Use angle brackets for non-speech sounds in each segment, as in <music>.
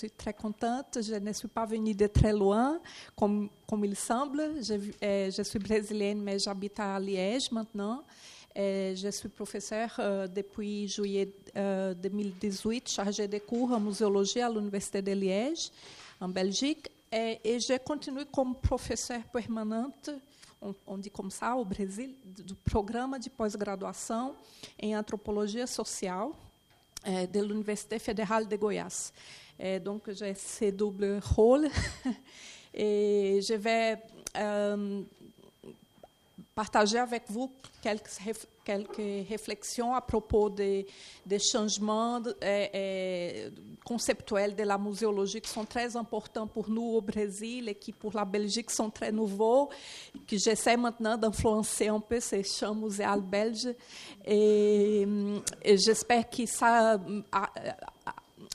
suis très contente. Je ne suis pas venue de très loin, comme, comme il semble. Je, euh, je suis brésilienne, mais j'habite à Liège maintenant. Et je suis professeure euh, depuis juillet 2018, chargée de cours en muséologie à l'Université de Liège, en Belgique. Et, et je continue comme professeure permanente on, on dit comme ça, au Brasil, do programa de pós-graduação em antropologia social euh, de l'Université fédérale de Goiás. Et donc, j'ai ce double rôle. <laughs> Et je vais euh, partager avec vous quelques, quelques réflexions à propos des, des changements euh, conceptuels de la muséologie qui sont très importants pour nous au Brésil et qui pour la Belgique sont très nouveaux, que j'essaie maintenant d'influencer un peu ces champs muséal belges. Et, et j'espère que ça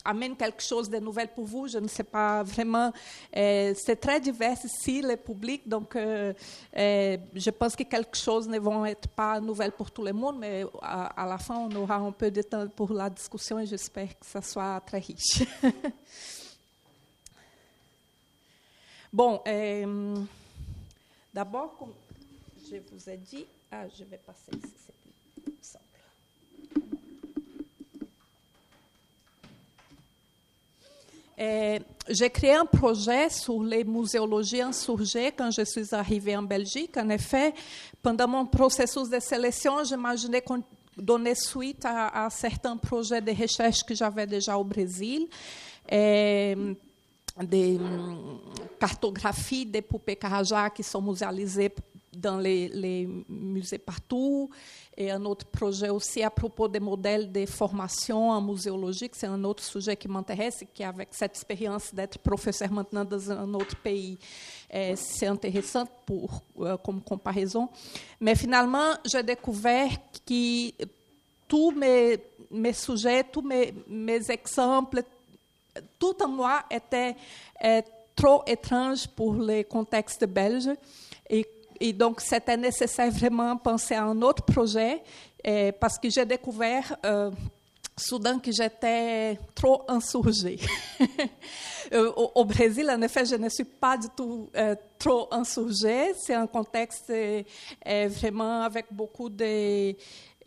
amène quelque chose de nouvel pour vous. Je ne sais pas vraiment. Euh, c'est très divers ici, le public, donc euh, euh, je pense que quelque chose ne vont être pas nouvelles pour tout le monde, mais à, à, la fin, on aura un peu de temps pour la discussion et j'espère que ça soit très riche. <laughs> bon, d'abord, comme je vous ai dit, ah, je vais passer ici. É, j'ai créé un projet sur les muséologies insurgées quand je suis arrivée en Belgique. En effet, pendant mon processus de sélection, j'imaginais donner suite à, à, certains projets de recherche que j'avais déjà au Brésil. É, des cartographies des poupées Carajá qui sont muséalisées dans les, les, musées partout. Et un autre projet aussi à propos des modèles de formation en muséologie, c'est un autre sujet qui m'intéresse, qui avec cette expérience d'être professeur maintenant dans un autre pays, c'est intéressant pour, euh, comme comparaison. Mais finalement, j'ai découvert que tous mes, mes sujets, tous mes, mes exemples, tout en moi était trop étrange pour les contextes belges. Et et donc, c'était nécessaire vraiment penser à un autre projet, eh, parce que j'ai découvert euh, soudain que j'étais trop insurgée. <laughs> au, au, Brésil, en effet, je ne suis pas du tout euh, trop insurgée. C'est un contexte euh, vraiment avec beaucoup de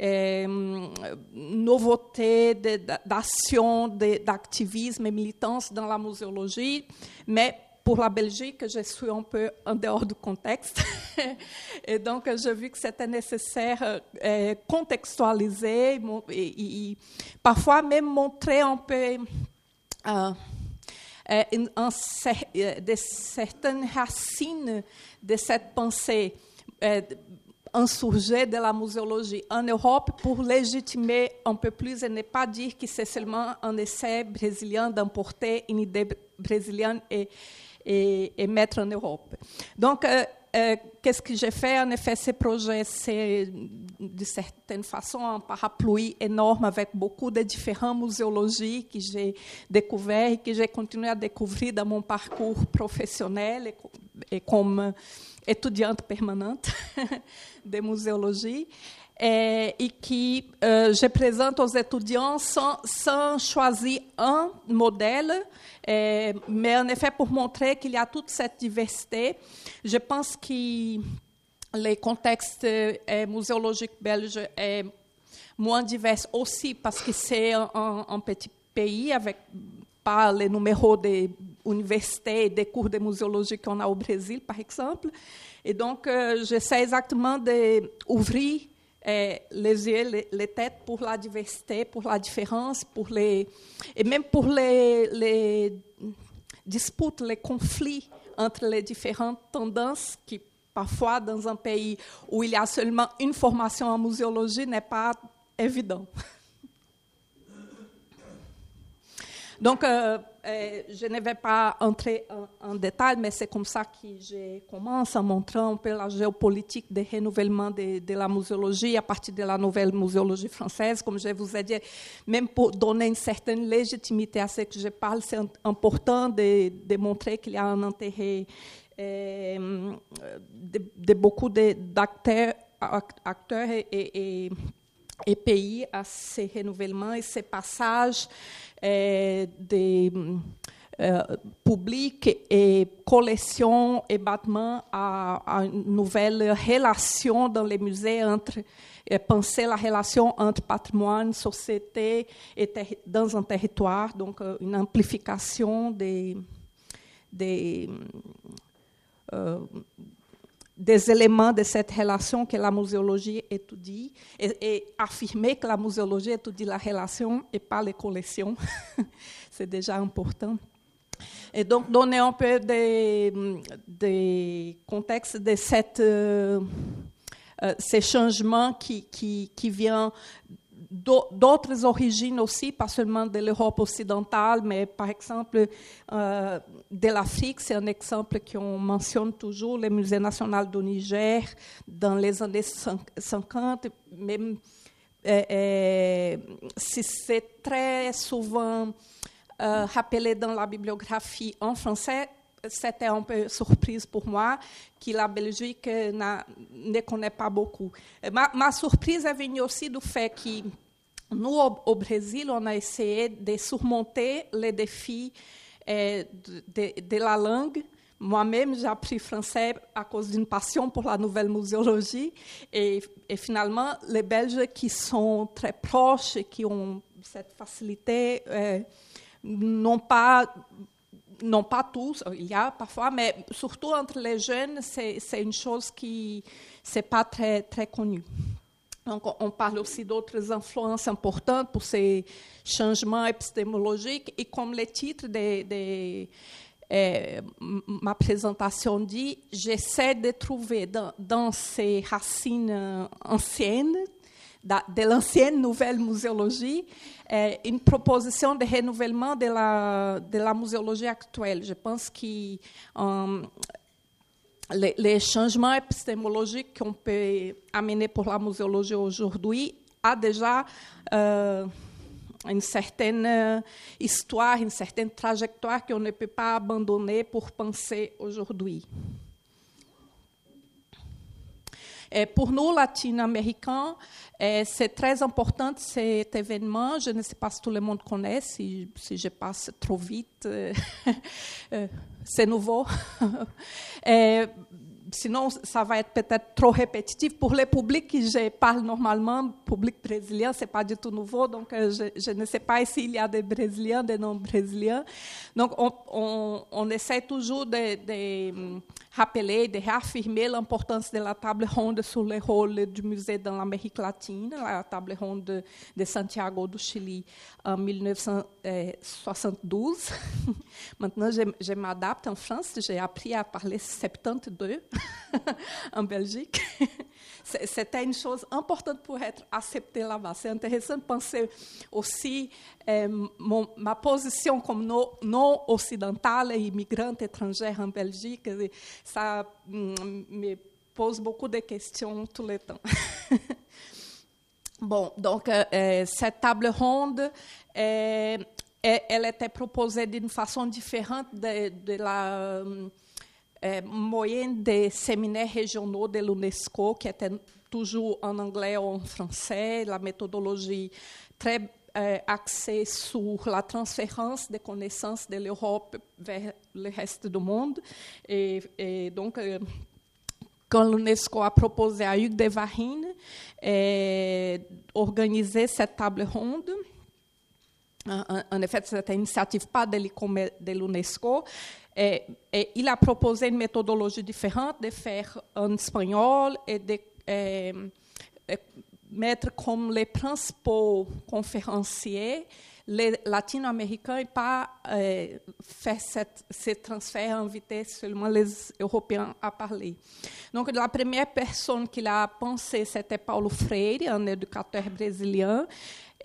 euh, nouveautés, d'action, d'activisme et militance dans la muséologie, mais pour la Belgique, je suis un peu en dehors du contexte. <laughs> et donc, j'ai vu que c'était nécessaire euh, contextualiser et, parfois même montrer un peu euh, euh, de certaines racines de cette pensée euh, de la muséologie en Europe pour légitimer un peu plus et ne pas dire que c'est seulement un essai brésilien d'emporter une idée brésilienne et et, et mettre en Europe. Donc, euh, euh, qu'est-ce que j'ai fait En effet, ce projet, c'est de certaine façon un parapluie énorme avec beaucoup de différentes muséologies que j'ai découvert et que j'ai continué à découvrir dans mon parcours professionnel et, et comme étudiante permanente <laughs> de muséologie. Et, et que euh, je présente aux étudiants sans, choisir un modèle, mais en effet pour montrer qu'il y a toute cette diversité. Je pense que les contextes euh, muséologiques belges est moins divers aussi parce que c'est un, un, petit pays avec pas les numéros des universités et des cours de muséologie qu'on a au Brésil, par exemple. Et donc, euh, j'essaie exactement d'ouvrir euh, les yeux, les, les, têtes pour la diversité, pour la différence, pour les, et même pour les, les disputes, les conflits entre les différentes tendances qui, parfois, dans un pays où il y a seulement une formation en muséologie, n'est pas évident. <laughs> Donc, euh, euh, je ne vais pas entrer en, détail, mais c'est comme ça que je commence en montrant un peu la géopolitique des renouvellements de, de, la muséologie à partir de la nouvelle muséologie française. Comme je vous ai dit, même pour donner une certaine légitimité à ce que je parle, c'est important de, de montrer qu'il y a un intérêt euh, de, de, beaucoup d'acteurs acteurs et, et, et pays à ces renouvellements et ces passages euh, des euh, public et collection et battement à, à, une nouvelle relation dans les musées entre penser la relation entre patrimoine, société et dans un territoire, donc une amplification des, des euh, des éléments de cette relation que la muséologie étudie et, affirmer que la muséologie étudie la relation et pas les collections, <laughs> c'est déjà important. Et donc donner un peu des, des contextes de cette, euh, euh, ces changements qui, qui, qui viennent d'autres origines aussi, pas seulement de l'Europe occidentale, mais par exemple euh, de l'Afrique. C'est un exemple qu'on mentionne toujours, le Musée national du Niger, dans les années 50, même euh, euh, si c'est très souvent rappelé dans la bibliographie en français, c'était un peu surprise pour moi que la Belgique ne connaît pas beaucoup. Ma, ma, surprise est venue aussi du fait que nous, au, au Brésil, on a essayé de surmonter les défis eh, de, de, la langue. Moi-même, j'ai appris français à cause d'une passion pour la nouvelle muséologie. Et, et, finalement, les Belges qui sont très proches qui ont cette facilité eh, n'ont pas non pas tous, il y a parfois, mais surtout entre les jeunes, c'est une chose qui n'est pas très, très connue. Donc, on parle aussi d'autres influences importantes pour ces changements épistémologiques. Et comme le titre de, eh, ma présentation dit, j'essaie de trouver dans, dans, ces racines anciennes, de l'ancienne nouvelle muséologie, eh, une proposition de renouvellement de la, de la muséologie actuelle. Je pense que um, les, les, changements épistémologiques qu'on peut amener pour la muséologie aujourd'hui a déjà euh, une certaine histoire, une certaine trajectoire qu'on ne peut pas abandonner pour penser aujourd'hui. Et pour nous, latino-américains, c'est très important cet événement. Je ne sais pas si tout le monde connaît, si, je passe trop vite, <laughs> c'est nouveau. <laughs> Et sinon, ça va être peut-être trop répétitif. Pour le public qui je parle normalement, public brésilien, c'est pas du tout nouveau, donc euh, je, ne sais pas s'il y a des Brésiliens, des non-Brésiliens. Donc, on, essaie toujours de rappeler, de réaffirmer l'importance de la table ronde sur le rôle du musée dans l'Amérique latine, la table ronde de Santiago do Chili en 1972. <laughs> Maintenant, je, je m'adapte en France, j'ai appris à parler 72 <laughs> en Belgique. <laughs> C'était une chose importante pour être accepté là-bas. C'est intéressant de penser aussi mon, ma position comme non, occidentale et immigrante étrangère en Belgique. Ça mm, me pose beaucoup de questions tout le temps. <laughs> bon, donc euh, cette table ronde, euh, elle était proposée d'une façon différente de la euh, moyenne des séminaires régionaux de l'UNESCO, qui étaient toujours en anglais ou en français, la méthodologie très euh, axée sur la transférence des connaissances de l'Europe vers le reste du monde. Et, et donc, euh, quand l'UNESCO a proposé à Hugues de Varine euh, organiser cette table ronde, en, effet, c'était une initiative pas de l'UNESCO, et, et, il a proposé une méthodologie différente de faire en espagnol et de et, et mettre comme les principaux conférenciers les latino-américains et pas euh, faire cette, ce transfert, inviter seulement les Européens à parler. Donc, la première personne qui l'a pensé, c'était Paulo Freire, un éducateur brésilien,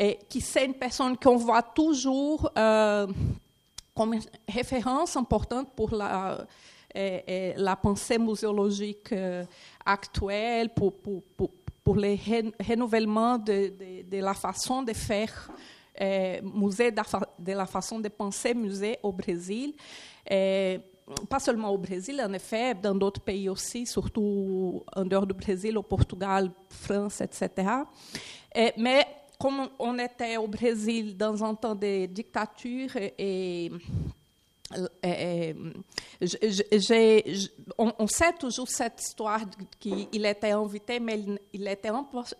et qui c'est une personne qu'on voit toujours euh, comme référence importante pour la, euh, euh, pensée muséologique euh, actuelle, pour, pour, pour, le renouvellement de, la façon de faire musée, de la façon de penser musée au Brésil. Pas seulement au Brésil, en effet, dans d'autres pays aussi, surtout en dehors du Brésil, au Portugal, France, etc. Et, mais comme on était au Brésil dans un temps de dictature et, on, sait toujours cette histoire qu'il était invité, mais il, il, était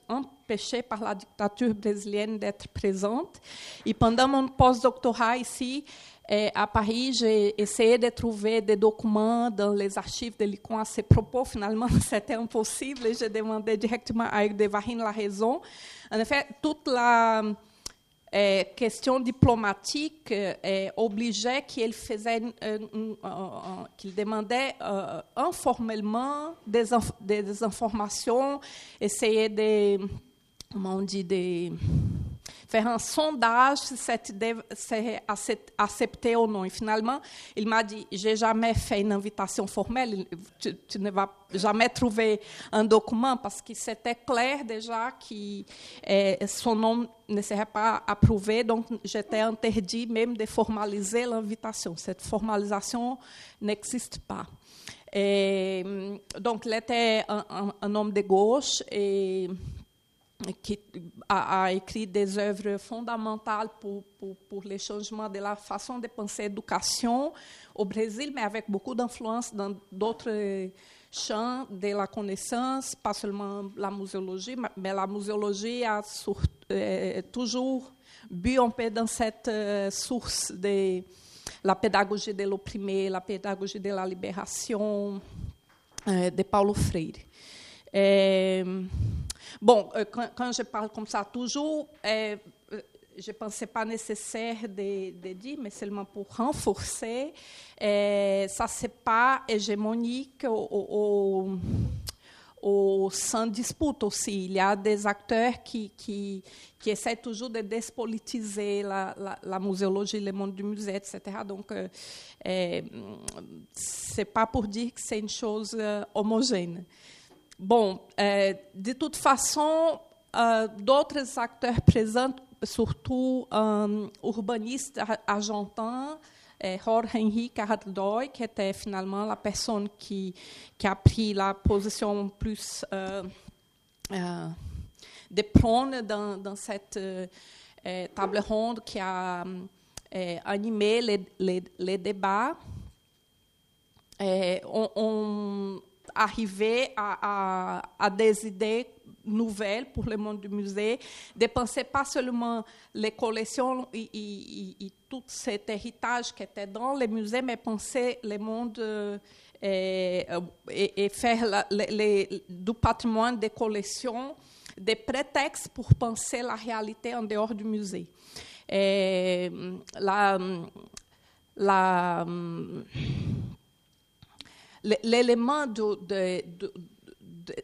empêché par la dictature brésilienne d'être présente. Et pendant mon postdoctorat ici, à Paris, j'ai essayé de trouver des documents dans les archives de l'ICON à ces propos. Finalement, <laughs> c'était impossible j'ai demandé directement à Hugues de Varine la raison. En effet, toute la euh, question diplomatique euh, obligeait euh, qu'il demandait informellement des, des, informations, essayait de, comment on dit, faire un sondage si cette idée c'est acceptée ou non. Et finalement, il m'a dit, j'ai jamais fait une invitation formelle, tu, ne vas jamais trouver un document parce que c'était clair déjà que eh, son nom ne serait pas approuvé, donc j'étais interdit même de formaliser l'invitation. Cette formalisation n'existe pas. Donc, il était un, un, un homme de gauche et qui a, a, écrit des œuvres fondamentales pour, pour, pour, les changements de la façon de penser l'éducation au Brésil, mais avec beaucoup d'influence dans d'autres champs de la connaissance, pas seulement la muséologie, mais la muséologie a sur, euh, toujours bu un peu dans cette euh, source de la pédagogie de l'opprimé, la pédagogie de la libération euh, de Paulo Freire. Bon, euh, quand, quand, je parle comme ça toujours, euh, euh je ne pensais pas nécessaire de, dire, mais seulement pour renforcer, euh, ça, ce n'est pas hégémonique au, au, sans dispute aussi. Il y a des acteurs qui, essaient toujours de despolitiser la, la, la, muséologie, le monde du musée, etc. Donc, euh, euh, ce n'est pas pour dire que c'est une chose homogène. Bon, euh, de toute façon, d'autres acteurs présents, surtout un urbaniste argentin, euh, Jorge Henrique Ardoy, qui était finalement la personne qui, a pris la position plus euh, de prône dans, cette table ronde qui a animé les, débats. Arriver à, à, des idées nouvelles pour le monde du musée, de penser pas seulement les collections et, et, tout cet héritage qui était dans les musées, mais penser le monde euh, et, faire la, du patrimoine des collections des prétextes pour penser la réalité en dehors du musée. Et la, la l'élément de, de,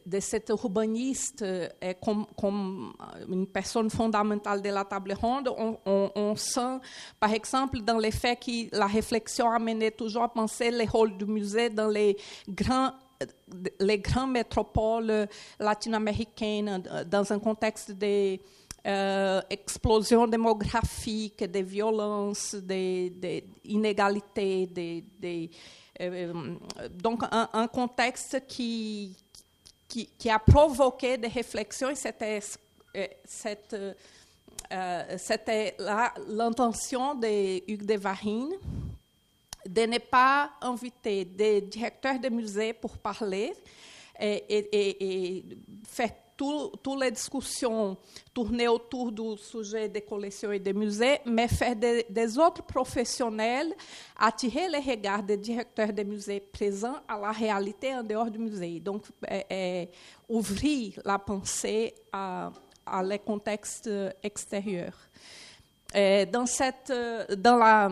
de, cet urbaniste est comme, comme, une personne fondamentale de la table ronde, on, sent, par exemple, dans le fait que la réflexion a mené toujours à penser le rôle du musée dans les grands les grandes métropoles latino-américaines dans un contexte de euh, explosion démographique, de violence, d'inégalités, de, de, de euh, donc, un, contexte qui, qui, a provoqué des réflexions, et c'était euh, euh, l'intention de Hugues de Varine de ne pas inviter des directeurs de musées pour parler et, et, et faire toutes les discussions tourner autour du sujet des collections et des musées, mais faire des, des autres professionnels attirer le regard des directeurs des musées présents à la réalité en dehors du musée. Donc, é, é, ouvrir la pensée à, à les contextes extérieurs. Et dans, cette, dans la,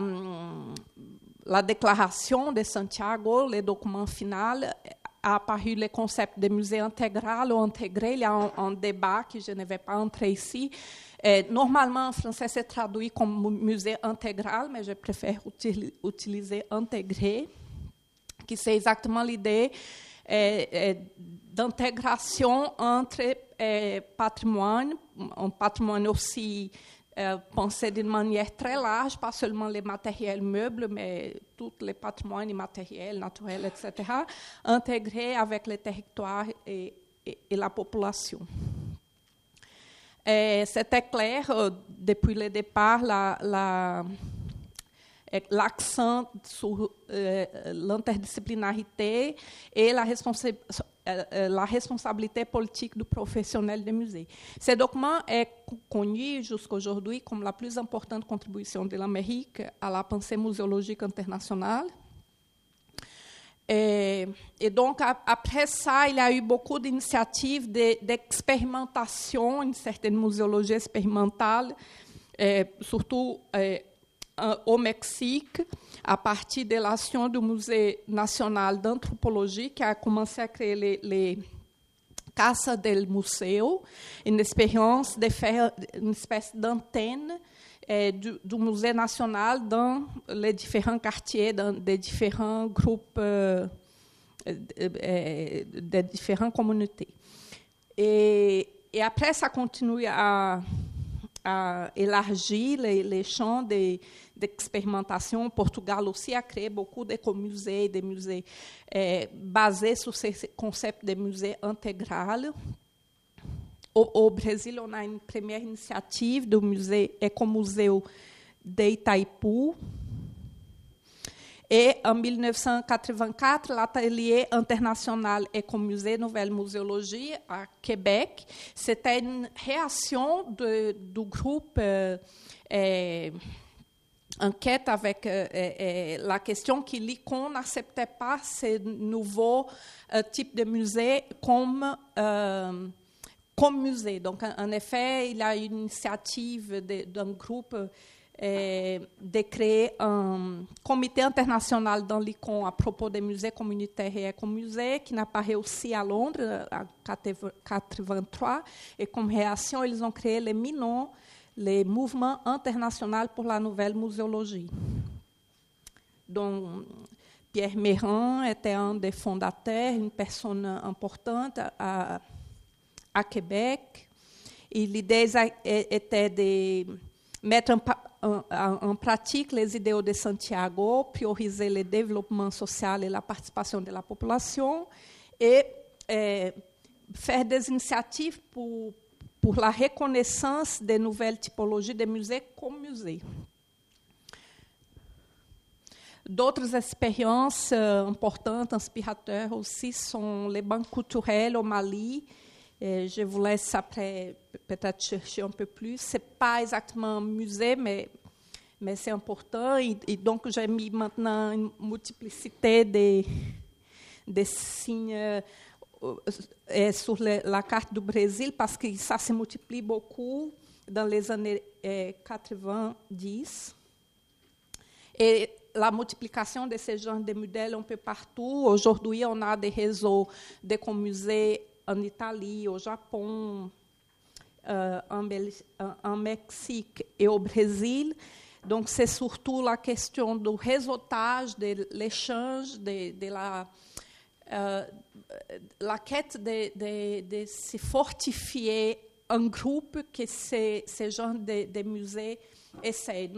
la déclaration de Santiago, le document final, a apparu le concept de musée intégral ou intégré. Il y a un, un, débat que je ne vais pas entrer ici. Et normalement, en français, c'est traduit comme musée intégral, mais je préfère util, utiliser intégré, qui c'est exactement l'idée d'intégration entre patrimoine, un patrimoine aussi euh, pensé d'une manière très large, pas seulement les matériels meubles, mais tous les patrimoines immatériels, naturels, etc., intégrés avec les territoires et, la population. C'était clair, euh, depuis le départ, la, la l'accent sur l'interdisciplinarité et la, responsa la, responsabilité politique du professionnel des musées. Ce document est connu jusqu'à aujourd'hui comme la plus importante contribution de l'Amérique à la pensée muséologique internationale. Et, et, donc, après ça, il y a eu beaucoup d'initiatives d'expérimentation, de, une certaine muséologie expérimentale, surtout au Mexique, à partir de l'action du Musée national d'anthropologie, qui a commencé à créer les, les del Museu, une expérience de faire une espèce d'antenne é, du, du, Musée national dans les différents quartiers, dans des différents groupes, euh, des différentes communautés. Et, et, après, ça continue à, à élargir les, les champs d'expérimentation. Portugal aussi a créé beaucoup d'écomusées, des musées é, basés sur ces concepts de musées intégral. Au, au, Brasil, on a une première initiative do musée Ecomuseu de Itaipu. Et en 1984, l'atelier international Écomusée Nouvelle Muséologie à Québec, c'était une réaction du groupe euh, euh, enquête avec euh, euh, la question que l'ICON n'acceptait pas ces nouveaux euh, types de musées comme comme musée. Donc, en, effet, il y a une initiative d'un groupe euh, de créer un comité international dans l'ICON à propos des musées communautaires et écomusées, qui n'a pas réussi à Londres en 1983. Et comme réaction, ils ont créé le MINON, le Mouvement international pour la nouvelle muséologie. Donc, Pierre Méran était un des fondateurs, une personne importante à, à Québec. Et l'idée était de mettre en, en, pratique les idéaux de Santiago, prioriser le développement social et la participation de la population et eh, faire des initiatives pour, pour la reconnaissance des nouvelles typologies de musées comme musées. D'autres expériences euh, importantes, inspiratrices aussi, sont les banques culturelles au Mali, je vous laisse après peut-être chercher un peu plus. Ce n'est pas exactement un musée, mais, mais c'est important. Et, donc, j'ai mis maintenant une multiplicité de, de signes euh, sur la carte du Brésil parce que ça se multiplie beaucoup dans les années euh, 90. Et la multiplication de ces genres de modèles un peu partout. Aujourd'hui, on a des réseaux de musées en Italie, au Japon, euh, en, en, Mexique et au Brésil. Donc, c'est surtout la question du réseautage, de l'échange, de, de, la, euh, la quête de, de, de, se fortifier un groupe que ces, ces genres de, musées essaient.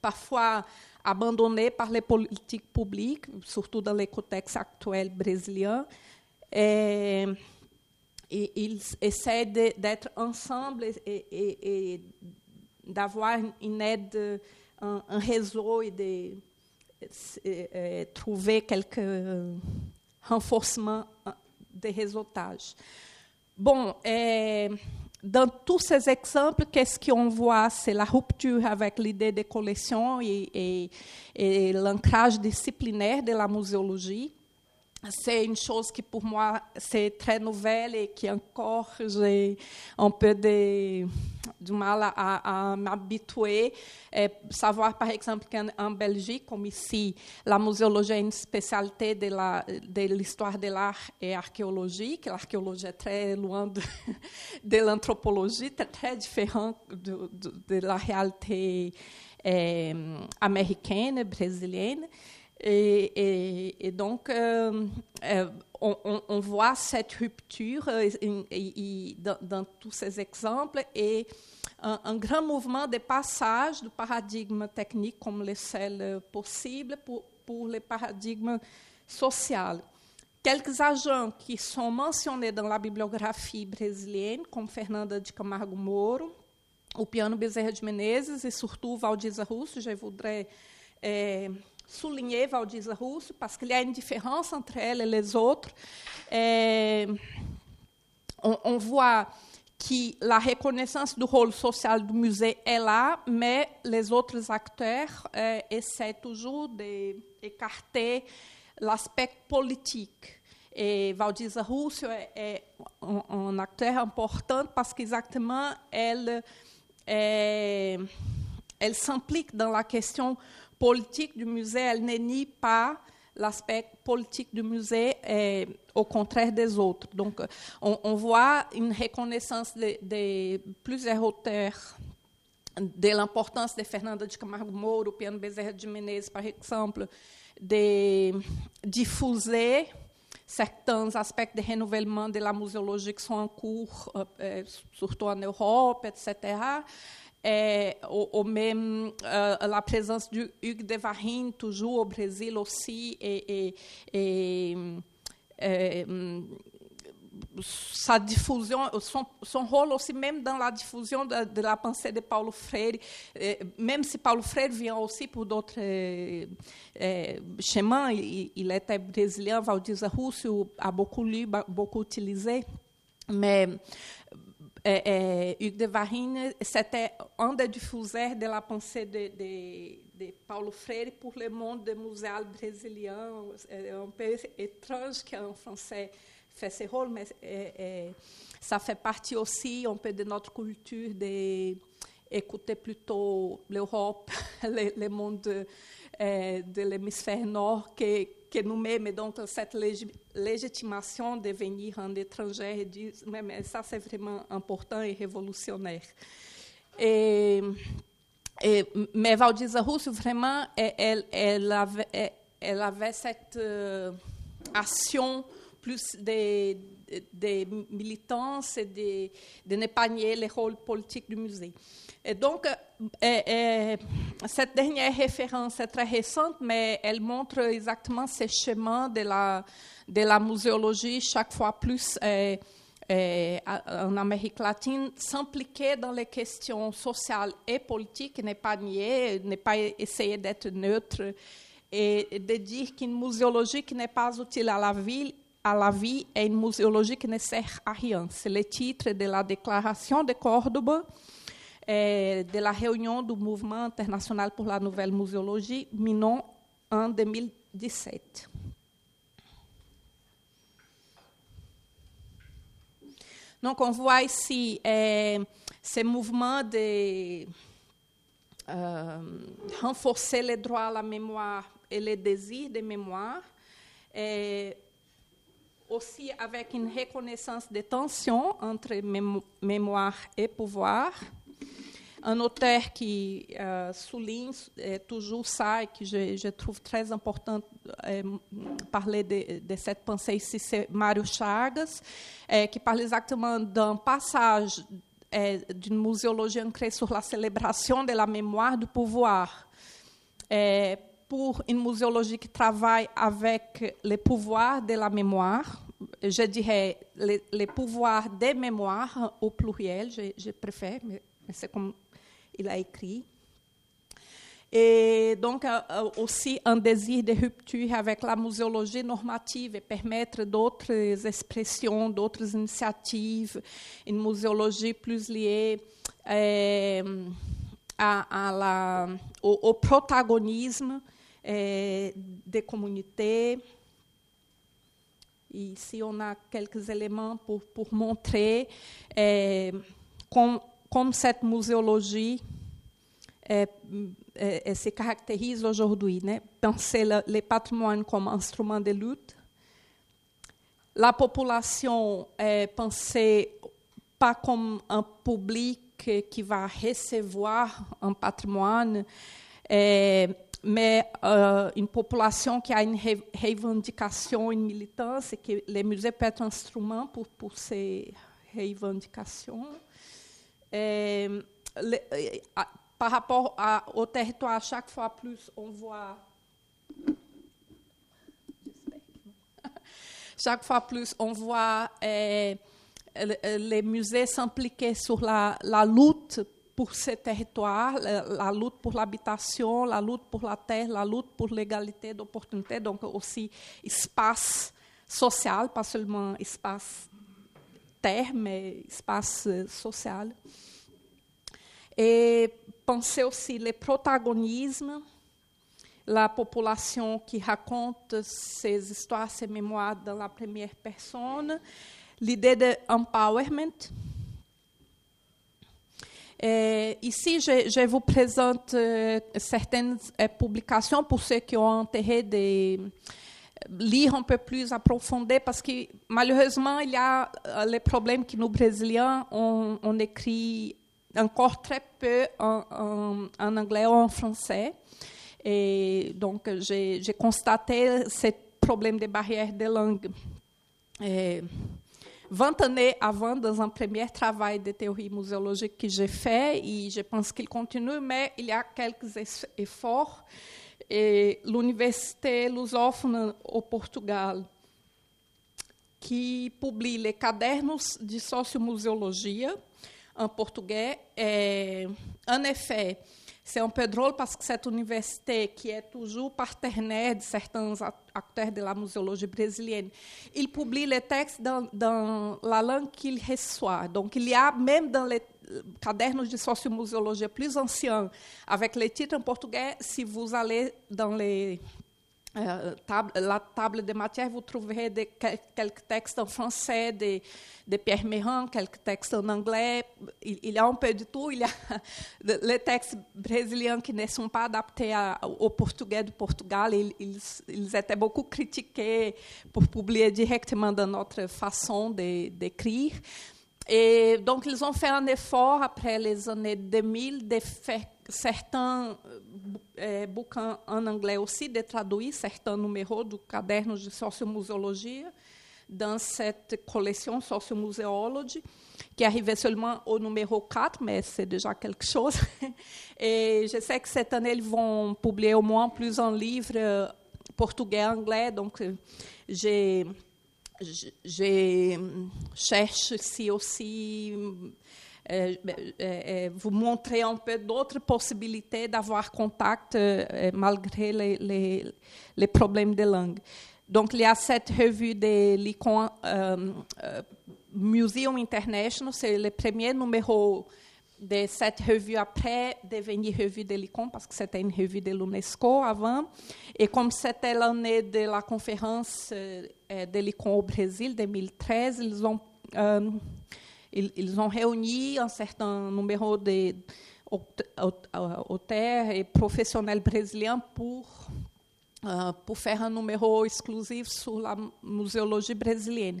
parfois abandonnés par les politiques publiques, surtout dans les contextes actuels brésiliens. Et, ils essaient d'être ensemble et, d'avoir une aide, un, un, réseau et de et, trouver quelques renforcements des réseautages. Bon, dans tous ces exemples, qu'est-ce qu'on voit? C'est la rupture avec l'idée de collection et, et l'ancrage disciplinaire de la muséologie c'est une chose qui pour moi c'est très nouvelle et qui encore j'ai un peu de, du mal à, à m'habituer. savoir par exemple qu'en Belgique, comme ici, la muséologie est une spécialité de, l'histoire de l'art et archéologie, que l'archéologie est très loin de, <laughs> de l'anthropologie, très, très différent de, de, de la réalité eh, américaine, brésilienne. Et, et, et donc, euh, euh, on, on, voit cette rupture euh, et, dans, dans, tous ces exemples et un, un, grand mouvement de passage du paradigme technique comme le seul possible pour, pour le paradigme social. Quelques agents qui sont mentionnés dans la bibliographie brésilienne, comme Fernanda de Camargo Moro, o Piano Bezerra de Menezes e surtout Valdiza Russo, je voudrais euh, souligner Valdisa Russo parce qu'il y a une différence entre elle et les autres. Euh, on, voit que la reconnaissance du rôle social du musée est là, mais les autres acteurs euh, essaient toujours d'écarter l'aspect politique. Et Valdisa Russo est, un, acteur important parce qu'exactement elle, elle, elle s'implique dans la question politique du musée, elle ne nie pas l'aspect politique du musée, au contraire des autres. Donc, on, voit une reconnaissance de, de plusieurs auteurs de l'importance de Fernanda de Camargo Moro, Piano Bezerra de Menezes, par exemple, de diffuser certains aspects de renouvellement de la muséologie qui sont en cours, euh, surtout en Europe, etc é, ou, ou la présence du Hugues de Varine, toujours au Brésil aussi, et, et, et, et sa diffusion, son, rôle aussi même dans la diffusion de, de la pensée de Paulo Freire, eh, même si Paulo Freire vient aussi pour d'autres eh, chemins, il, il, était brésilien, Valdir Russo a beaucoup lu, beaucoup utilisé, mais é, é, Hugues de Varine, c'était un des de la pensée de, de, de, Paulo Freire pour le monde muséal brésilien. É un peu étrange qu'un Français fait ce rôle, mais é, ça fait partie aussi un peu de notre culture d'écouter plutôt l'Europe, <laughs> le, le, monde de l'hémisphère nord, que que nous-mêmes, donc, cette légitimation de venir en étranger, mais ça, c'est vraiment important et révolutionnaire. Et, mais Valdisa Russo, vraiment, elle, avait, cette euh, action plus de, de, et de, de ne pas nier le rôle politique du musée. Et donc, é, cette dernière référence est très récente, mais elle montre exactement ces chemins de la, de muséologie, chaque fois plus euh, euh, en Amérique latine, s'impliquer dans les questions sociales et politiques, ne pas nier, ne pas essayer d'être neutre, et de dire qu'une muséologie qui n'est pas utile à la vie, à la vie est une muséologie qui ne sert à rien. C'est le titre de la déclaration de Cordoba é, de la réunion du Mouvement international pour la nouvelle muséologie, Minon, en 2017. Donc, on voit ici euh, ce mouvement de euh, renforcer les droits à la mémoire et les désirs de mémoire, et aussi avec une reconnaissance des tensions entre mémoire et pouvoir, un auteur qui euh, souligne euh, toujours ça que je, je trouve très important euh, parler de, de, cette pensée ici, c'est Mário Chagas, euh, qui parle exactement d'un passage euh, d'une muséologie ancrée sur la célébration de la mémoire du pouvoir. Euh, pour une muséologie qui travaille avec les pouvoirs de la mémoire, je dirais les, les pouvoirs des mémoires au pluriel, je, je préfère, mais c'est comme il a écrit. Et donc, euh, aussi un désir de rupture avec la muséologie normative et permettre d'autres expressions, d'autres initiatives, une muséologie plus liée euh, à, la, au, protagonisme euh, des communautés. Ici, on a quelques éléments pour, pour montrer comme comme cette muséologie se caractérise aujourd'hui, penser le, le, patrimoine comme instrument de lutte, la population pensée pas comme un public qui va recevoir un patrimoine, mais euh, une population qui a une revendication, une militance, et que les musées peuvent être un instrument pour, pour ces revendications. É, par rapport au territoire, chaque fois plus, on voit. <laughs> Chaque fois plus, on voit euh, les musées s'impliquer sur la, lutte pour ces territoires, la, la lutte pour l'habitation, la lutte pour la terre, la lutte pour l'égalité d'opportunité, donc aussi espace social, pas seulement espace espace euh, social. Et penser aussi les protagonismes, la population qui raconte ses histoires, ses mémoires dans la première personne, l'idée de empowerment. Et ici, je, je, vous présente euh, certaines euh, publications pour ceux qui ont intérêt de lire un peu plus approfondi, parce que malheureusement, il y a euh, le problème que nous, Brésiliens, on, écrit encore très peu en, en, anglais ou en français. Et donc, j'ai constaté ce problème de barrière de langue. Et, 20 années avant, dans un premier travail de théorie muséologique que j'ai fait, et je pense qu'il continue, mais il y a quelques efforts. Et l'Université lusófona au Portugal, que publie les cadernos de sociomuseologia en portugais, é, en effet, c'est un peu drôle parce que cette université, qui est toujours partenaire de certains acteurs de la muséologie brésilienne, il publie les textes dans, dans la langue qu'il reçoit. Donc, il y a même dans les cadernos de sociomuseologia plus anciens, avec les titres en portugais, si vous allez dans les table, la table de matière, vous trouverez des, quelques textes en français de, de Pierre Méran, quelques textes en anglais. Il, il, y a un peu de tout. Il y a <laughs> les textes brésiliens qui ne sont pas adaptés à, au portugais Portugal. Ils, ils, ils, étaient beaucoup critiqués pour publier directement dans notre façon d'écrire. Et donc, ils ont fait un effort après les années 2000 de faire certains é, bouquins en anglais aussi, de traduire certains numéros do caderno de sociomuseologia dans cette collection Sociomuseology, qui arrivait seulement au numéro 4, mais c'est déjà quelque chose. <laughs> Et je sais que cette année, ils vont publier au moins plusieurs livres portugais-anglais, donc j'ai je cherche si aussi euh, euh, vous montrer un peu d'autres possibilités d'avoir contact euh, malgré les, les, les, problèmes de langue. Donc, il y a cette revue de l'ICON Museum International, c'est le premier numéro de cette revue après devenir revue de l'ICON, parce que c'était une revue de l'UNESCO avant. Et comme c'était l'année de la conférence de l'ICON au Brésil, 2013, ils ont ils, ont réuni un certain nombre de auteurs et professionnels brésiliens pour, uh, pour faire un numéro exclusif sur la muséologie brésilienne.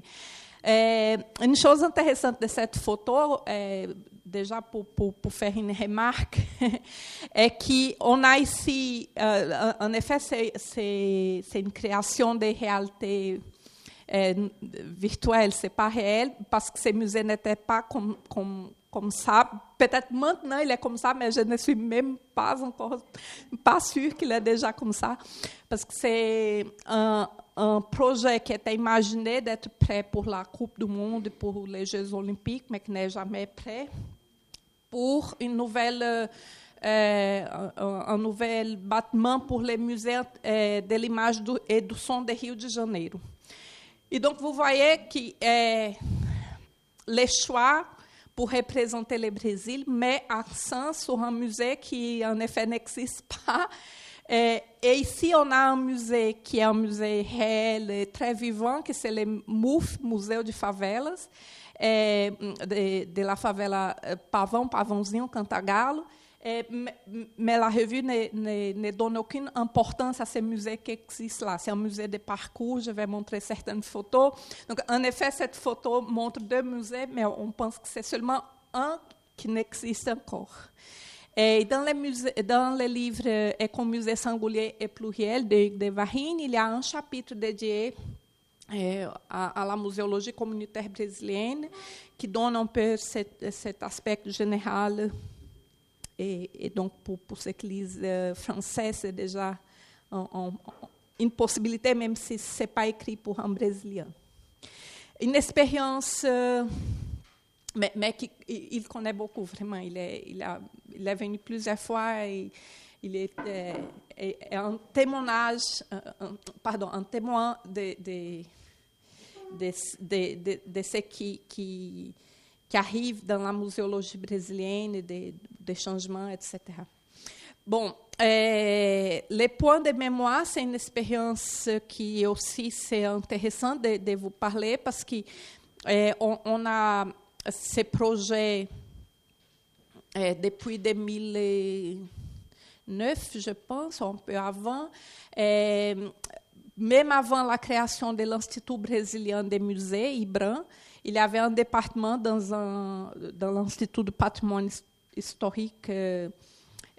É, une chose intéressante de cette photo, é, déjà pour, pour, pour, faire une remarque, <laughs> est qu'on a ici, uh, en effet, c'est une création de réalité é, virtuel, c'est pas réel, parce que ce musée n'était pas comme, comme, comme ça. Peut-être maintenant il est comme ça, mais je ne suis même pas encore pas sûre qu'il est déjà comme ça, parce que c'est un, un, projet qui était imaginé d'être prêt pour la Coupe du Monde, pour les Jeux Olympiques, mais qui n'est jamais prêt, pour une nouvelle euh, un, un, nouvel bâtiment pour les musées euh, de l'image et du son de Rio de Janeiro. Et donc, vous voyez que é, les choix pour représenter le Brésil met accent sur un musée qui, en effet, n'existe pas. Et, et, ici, on a un musée qui est un musée réel et très vivant, que c'est le MUF, Museu de Favelas, de, de la favela Pavão, Pavãozinho, Cantagalo. Et, mais la revue ne, ne, ne, donne aucune importance à ces musées qui existent là. C'est un musée de parcours, je vais montrer certaines photos. Donc, en effet, cette photo montre deux musées, mais on pense que c'est seulement un qui n'existe encore. Et dans les, musées, dans les livres Écomusée singulier et pluriel de, de Varine, il y a un chapitre dédié é, à, à, la muséologie communautaire brésilienne qui donne un peu cet, cet aspect général Et, et donc, pour, pour ceux qui lisent euh, français, c'est déjà un, un, une possibilité, même si ce n'est pas écrit pour un Brésilien. Une expérience euh, mais, mais qui, il connaît beaucoup, vraiment. Il est, il, a, il est venu plusieurs fois et il est, est, un témoignage, un, pardon, un témoin de, de, de, de, de ce qui, qui, qui, arrive dans la muséologie brésilienne, des de changements, etc. Bon, é, les points de mémoire, c'est une expérience qui aussi c'est intéressant de, vous parler parce que é, on, on, a ces projets é, depuis 2009, je pense, un peu avant. même avant la création de l'Institut brésilien des musées, IBRAM, il y avait un département dans, dans l'Institut du patrimoine historique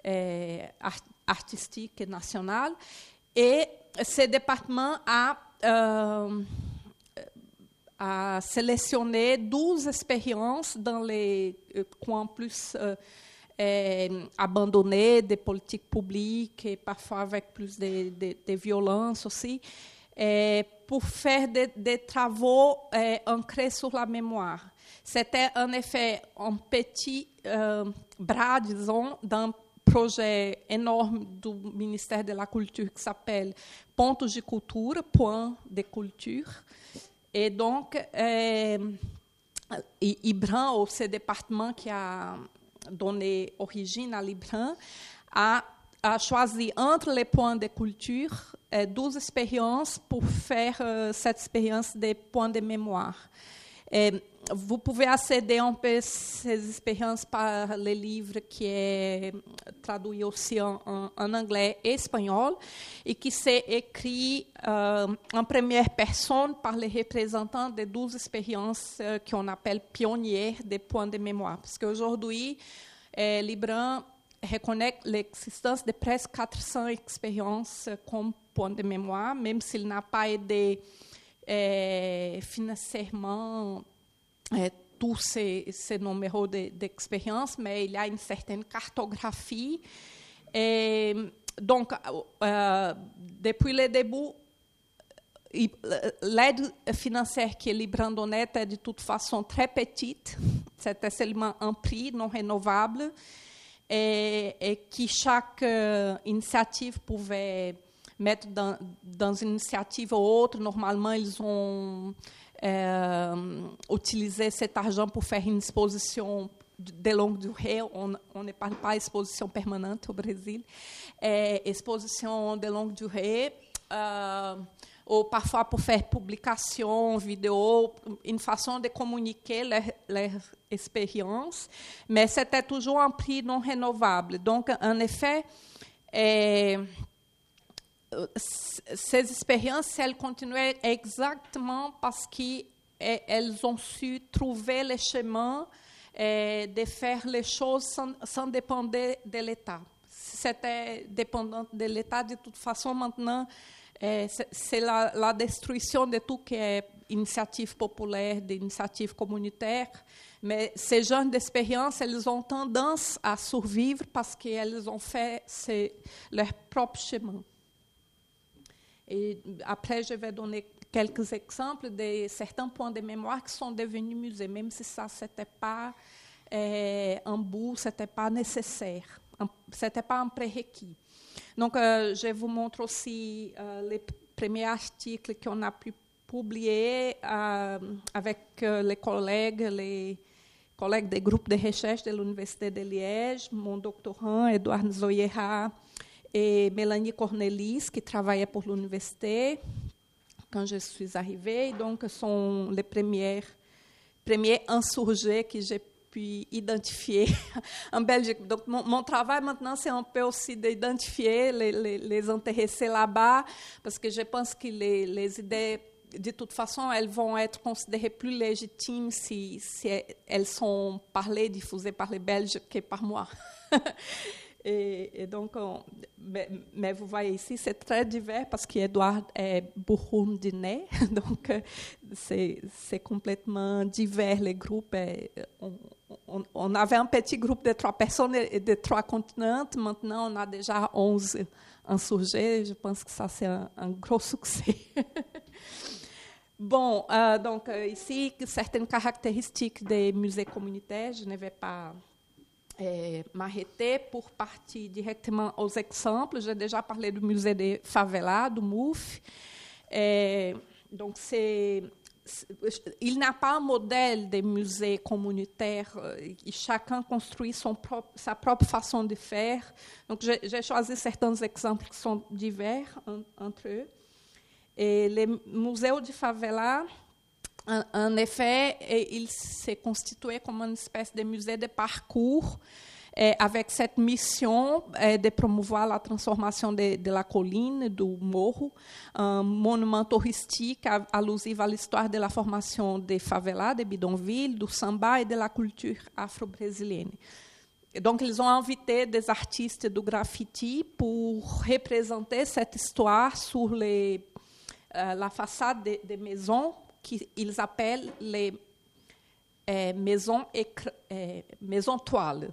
é, artistique nationale. Et ce département a, euh, a sélectionné 12 expériences dans les euh, coins plus euh, euh, abandonnés des politiques publiques et parfois avec plus de, de, de violence aussi, pour faire des, des travaux ancrés sur la mémoire. C'était en effet un petit bras, disons, d'un projet énorme du ministère de la Culture qui s'appelle Pontos de Culture, Point de Culture. Et donc, euh, ou ce département qui a donné origine à l'IBRAN, a, a, choisi entre les points de culture euh, 12 expériences pour faire euh, cette expérience des points de mémoire. Et vous pouvez accéder peu à ces expériences par le livre qui est traduit aussi en, en, en anglais et espagnol et qui s'est écrit euh, en première personne par les représentants des douze expériences euh, qu'on appelle points de mémoire. Parce qu'aujourd'hui, euh, Libran reconnaît l'existence de presque 400 expériences comme points de mémoire, même s'il n'a pas aidé euh, financièrement euh, tous ces, ces numéros d'expérience, de, mais il y a une certaine cartographie. Et donc, euh, depuis le début, l'aide financière qui est librandonnette est de toute façon très petite. C'était seulement un prix non renouvelable et que chaque euh, initiative pouvait dans, une initiative ou autre. Normalement, ils ont euh, utiliser cet argent pour faire une exposition de longue durée, on, on ne parle pas exposition permanente au Brésil, é exposition de longue durée, euh, ou parfois pour faire publication, vidéo, une façon de communiquer leur, leur expérience, mais c'était toujours un prix non renouvelable. Donc, en effet, é, ces expériences, elles continuaient exactement parce qu'elles ont su trouver le chemin et de faire les choses sans, dépendre de l'État. C'était dépendant de l'État, de toute façon, maintenant, c'est la, destruction de tout qui est initiative populaire, d'initiative communautaire. Mais ces jeunes d'expérience, elles ont tendance à survivre parce qu'elles ont fait leur propre chemin. Après, je vais donner quelques exemples de certains points de mémoire qui sont devenus musées, même si ça, ce n'était pas euh, un bout, ce n'était pas nécessaire, ce n'était pas un prérequis. Donc, euh, je vous montre aussi euh, les premiers articles qu'on a pu publier euh, avec les collègues, les collègues des groupes de recherche de l'Université de Liège, mon doctorant, Edouard Zoyera, et Mélanie Cornelis, qui travaillait pour l'université quand je suis arrivée. Donc, sont les premiers insurgés que j'ai pu identifier <laughs> en Belgique. Donc, mon, travail maintenant, c'est un peu aussi d'identifier les, les, intéressés là-bas, parce que je pense que les, les, idées, de toute façon, elles vont être considérées plus légitimes si, si elles sont parlées, diffusées par les Belges que par moi. <laughs> Et, donc, on, mais, vous voyez ici, c'est très divers parce qu'Edouard est burundinais, <laughs> donc c'est complètement divers les groupes. Et on, avait un petit groupe de trois personnes et de trois continents. Maintenant, on a déjà 11 insurgés. Je pense que ça, c'est un, gros succès. <laughs> Bon, euh, donc euh, ici, certaines caractéristiques des musées communautaires, je ne vais pas euh, m'arrêter pour partir directement aux exemples. J'ai déjà parlé du musée des favelas, du MOUF. donc, c'est il n'a pas un modèle de musée communautaire. Chacun construit son propre, sa propre façon de faire. Donc, j'ai choisi certains exemples qui sont divers entre eux. Et les musées de favela, en, effet, il s'est constitué comme une espèce de musée de parcours avec cette mission de promouvoir la transformation de, de, la colline, du morro, un monument touristique alusif à l'histoire de la formation des favelas, des bidonvilles, du samba et de la culture afro-brésilienne. Donc, ils ont invité des artistes du graffiti pour représenter cette histoire sur les euh, la façade des de maisons qu'ils appellent les euh, maisons, euh, maisons toiles,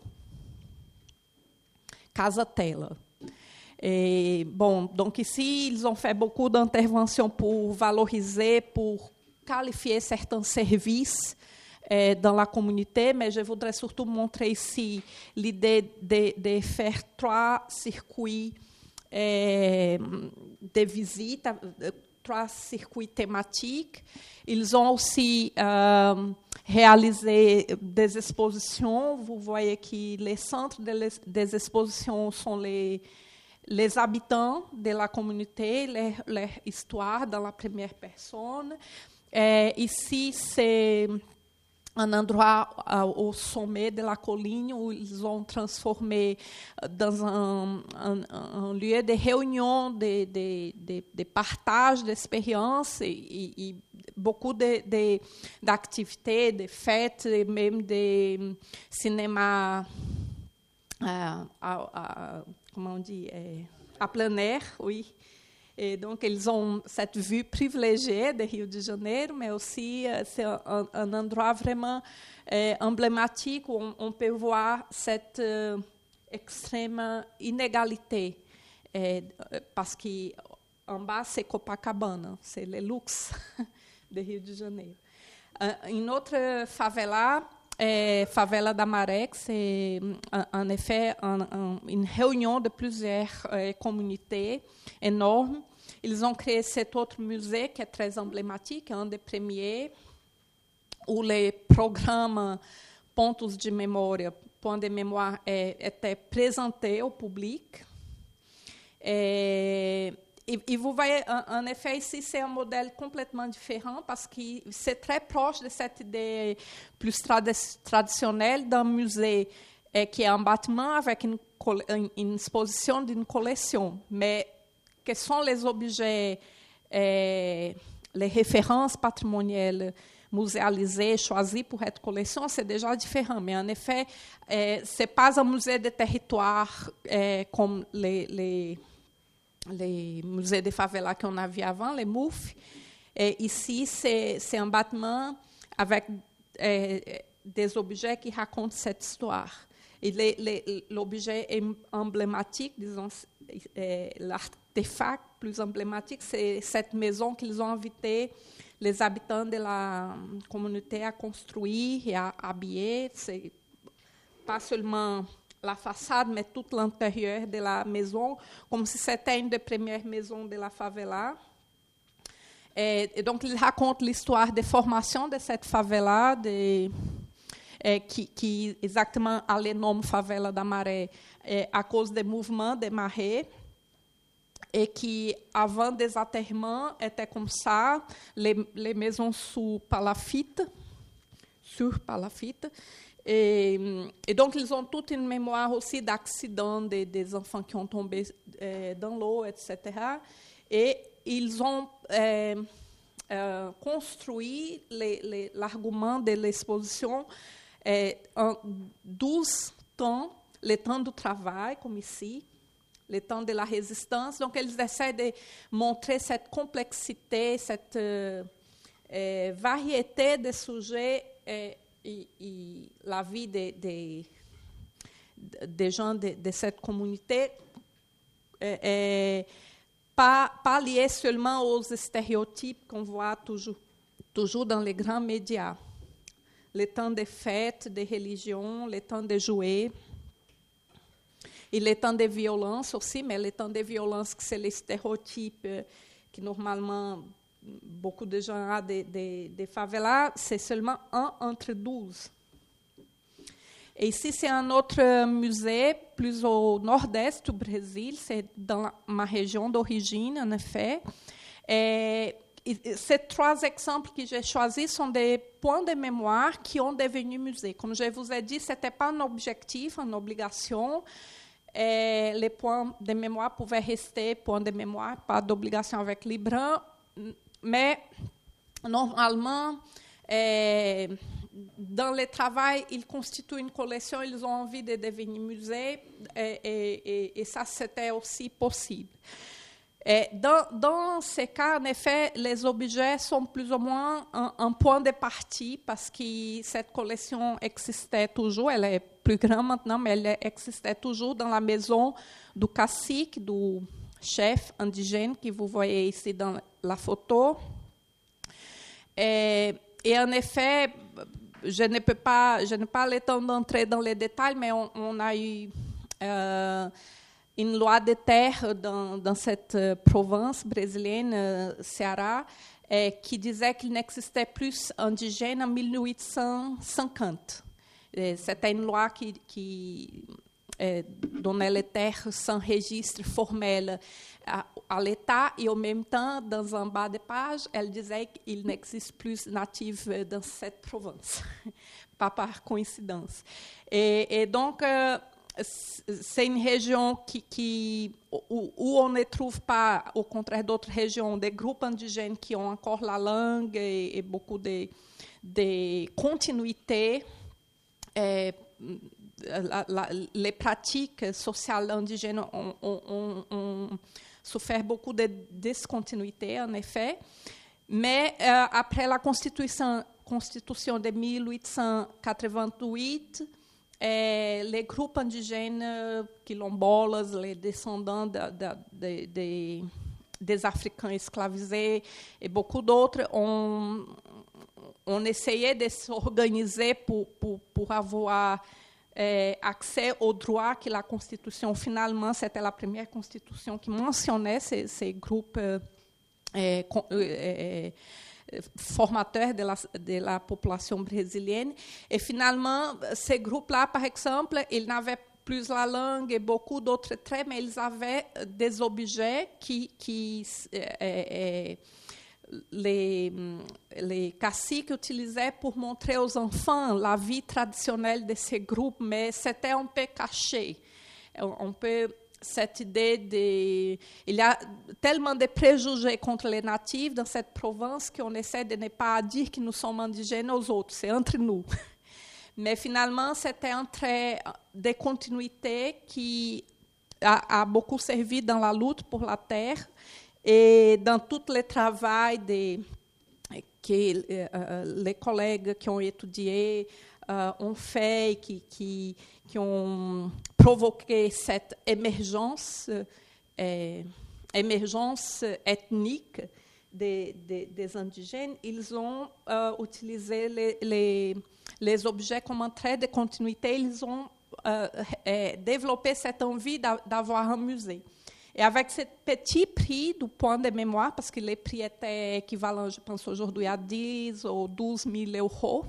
casa tela. Et, bon, donc ici, ils ont fait beaucoup d'interventions pour valoriser, pour qualifier certains services euh, dans la communauté, mais je voudrais surtout montrer ici l'idée de, de, faire trois circuits euh, de visite, trois circuits thématiques. Ils ont aussi euh, réalisé des expositions. Vous voyez que les centres des expositions sont les, les habitants de la communauté, leur, leur histoire dans la première personne. Et ici, c'est un endroit au sommet de la colline où ils ont transformé dans un, un, un lieu de réunion, de, de, de, de partage d'expériences et, et, beaucoup d'activités, de, fêtes, et même de cinéma, uh, à, comment on dit, à plein air, oui. Et donc, ils ont cette vue privilégiée de Rio de Janeiro, mais aussi euh, c'est un, un, endroit vraiment euh, emblématique où on, on, peut voir cette euh, extrême inégalité. Euh, parce qu'en bas, c'est Copacabana, c'est le luxe <laughs> de Rio de Janeiro. Une autre favela é, Favela da Maré, que c'est en effet un, un, une réunion de plusieurs euh, communautés énormes. Ils ont créé cet autre musée qui est très emblématique, un des premiers, où les Pontos de Memória, Point de Mémoire, é, étaient présentés au public. Et, Et, et, vous voyez, en, en effet, ici, c'est un modèle complètement différent parce que c'est très proche de cette idée plus trad traditionnelle d'un musée et qui est un bâtiment avec une, une exposition d'une collection. Mais quels sont les objets, et les références patrimoniales muséalisées, choisies pour être collection, c'est déjà différent. Mais en effet, ce n'est pas un musée de territoire comme les, les les musées de favela qu'on a vu avant, les MOUF. Ici, c'est un bâtiment avec euh, des objets qui racontent cette histoire. Et l'objet emblématique, disons, euh, l'artefact plus emblématique, c'est cette maison qu'ils ont invité les habitants de la communauté à construire et à habiller. C'est pas seulement la façade, mais tout l'intérieur de la maison, comme si c'était une des premières maisons de la favela. Et, et donc, il raconte l'histoire de formation de cette favela, de, é, qui, qui, exactement a le Favela da Maré é, à cause des mouvements des marées, et qui, avant des atterrements, étaient comme ça, les, les maisons sous palafite, sur palafite, Et, et, donc, ils ont toute une mémoire aussi d'accidents, des, des, enfants qui ont tombé euh, dans l'eau, etc. Et ils ont euh, euh, construit l'argument de l'exposition en 12 temps, le temps du travail, comme ici, le temps de la résistance. Donc, ils essaient de montrer cette complexité, cette variété de sujets et, et la vie des, des, des gens de, de, cette communauté pas, pas seulement aux stéréotypes qu'on voit toujours toujours dans les grands médias. Le temps des fêtes, des religions, le temps de jouer. Et le temps des violences aussi, mais le temps des violences, c'est les stéréotypes que normalement beaucoup de gens ont des, favelas, c'est seulement un entre douze. Et ici, c'est un autre musée, plus au nord-est du Brésil, c'est dans ma région d'origine, en effet. Et, ces trois exemples que j'ai choisis sont des points de mémoire qui ont devenu musées. Comme je vous ai dit, ce n'était pas un objectif, une obligation. Les points de mémoire pouvaient rester points de mémoire, pas d'obligation avec Libran, mais normalement, eh, dans le travail, ils constituent une collection, ils ont envie de devenir musée, et ça, c'était aussi possible. Dans, ces cas, en effet, les objets sont plus ou moins un, point de partie parce que cette collection existait toujours. Elle est plus grande maintenant, mais elle existait toujours dans la maison du cacique, du chef indigène que vous voyez ici dans la photo. Et, en effet, je ne peux pas, je n'ai pas le temps d'entrer dans les détails, mais on, on a eu euh, une loi de terre dans, dans cette euh, province brésilienne, euh, Ceará, qui disait qu'il n'existait plus indigène en 1850. C'était une loi qui, qui donnait les terres sans registre formel à, à l'État et, en même temps, dans un bas de page, elle disait qu'il n'existe plus natif dans cette province, <laughs> pas par coïncidence. Et, et donc, euh, c'est une région qui, qui, où, où, on ne trouve pas, au contraire d'autres régions, des groupes indigènes qui ont encore la langue et, et beaucoup de, de continuité. Et, la, la, les pratiques sociales indigènes ont, ont, ont, souffert beaucoup de discontinuité, en effet. Mais euh, après la Constitution, Constitution de 1888, eh, les groupes indigènes quilombolas, les descendants de, de, de, des Africains esclavisés et beaucoup d'autres ont, ont essayé de s'organiser pour, pour, pour avoir é, accès aux droits que la Constitution, finalement, c'était la première Constitution qui mentionnait ces, ces groupes euh, euh, formateurs de la, de la population brésilienne. Et finalement, ces groupes-là, par exemple, ils n'avaient plus la langue et beaucoup d'autres traits, mais ils avaient des objets qui, qui euh, les, les caciques utilisaient pour montrer aux enfants la vie traditionnelle de ces groupes, mais c'était un peu caché. On peut cette idée de... Il y a tellement de préjugés contre les natifs dans cette province qu'on essaie de ne pas dire que nous sommes indigènes aux autres, c'est entre nous. <laughs> Mais finalement, c'était un trait de continuité qui a, a beaucoup servi dans la lutte pour la terre et dans tout le travail de, que uh, les collègues qui ont étudié uh, ont fait, qui, qui, ont provoqué cette émergence, euh, émergence ethnique des, indigènes, ils ont uh, utilisé les, les, les, objets comme un trait de continuité, ils ont développé cette envie d'avoir un musée. Et avec ce petit prix du point de mémoire, parce que les prix étaient équivalents, je pense, aujourd'hui à 10 ou 12 000 euros,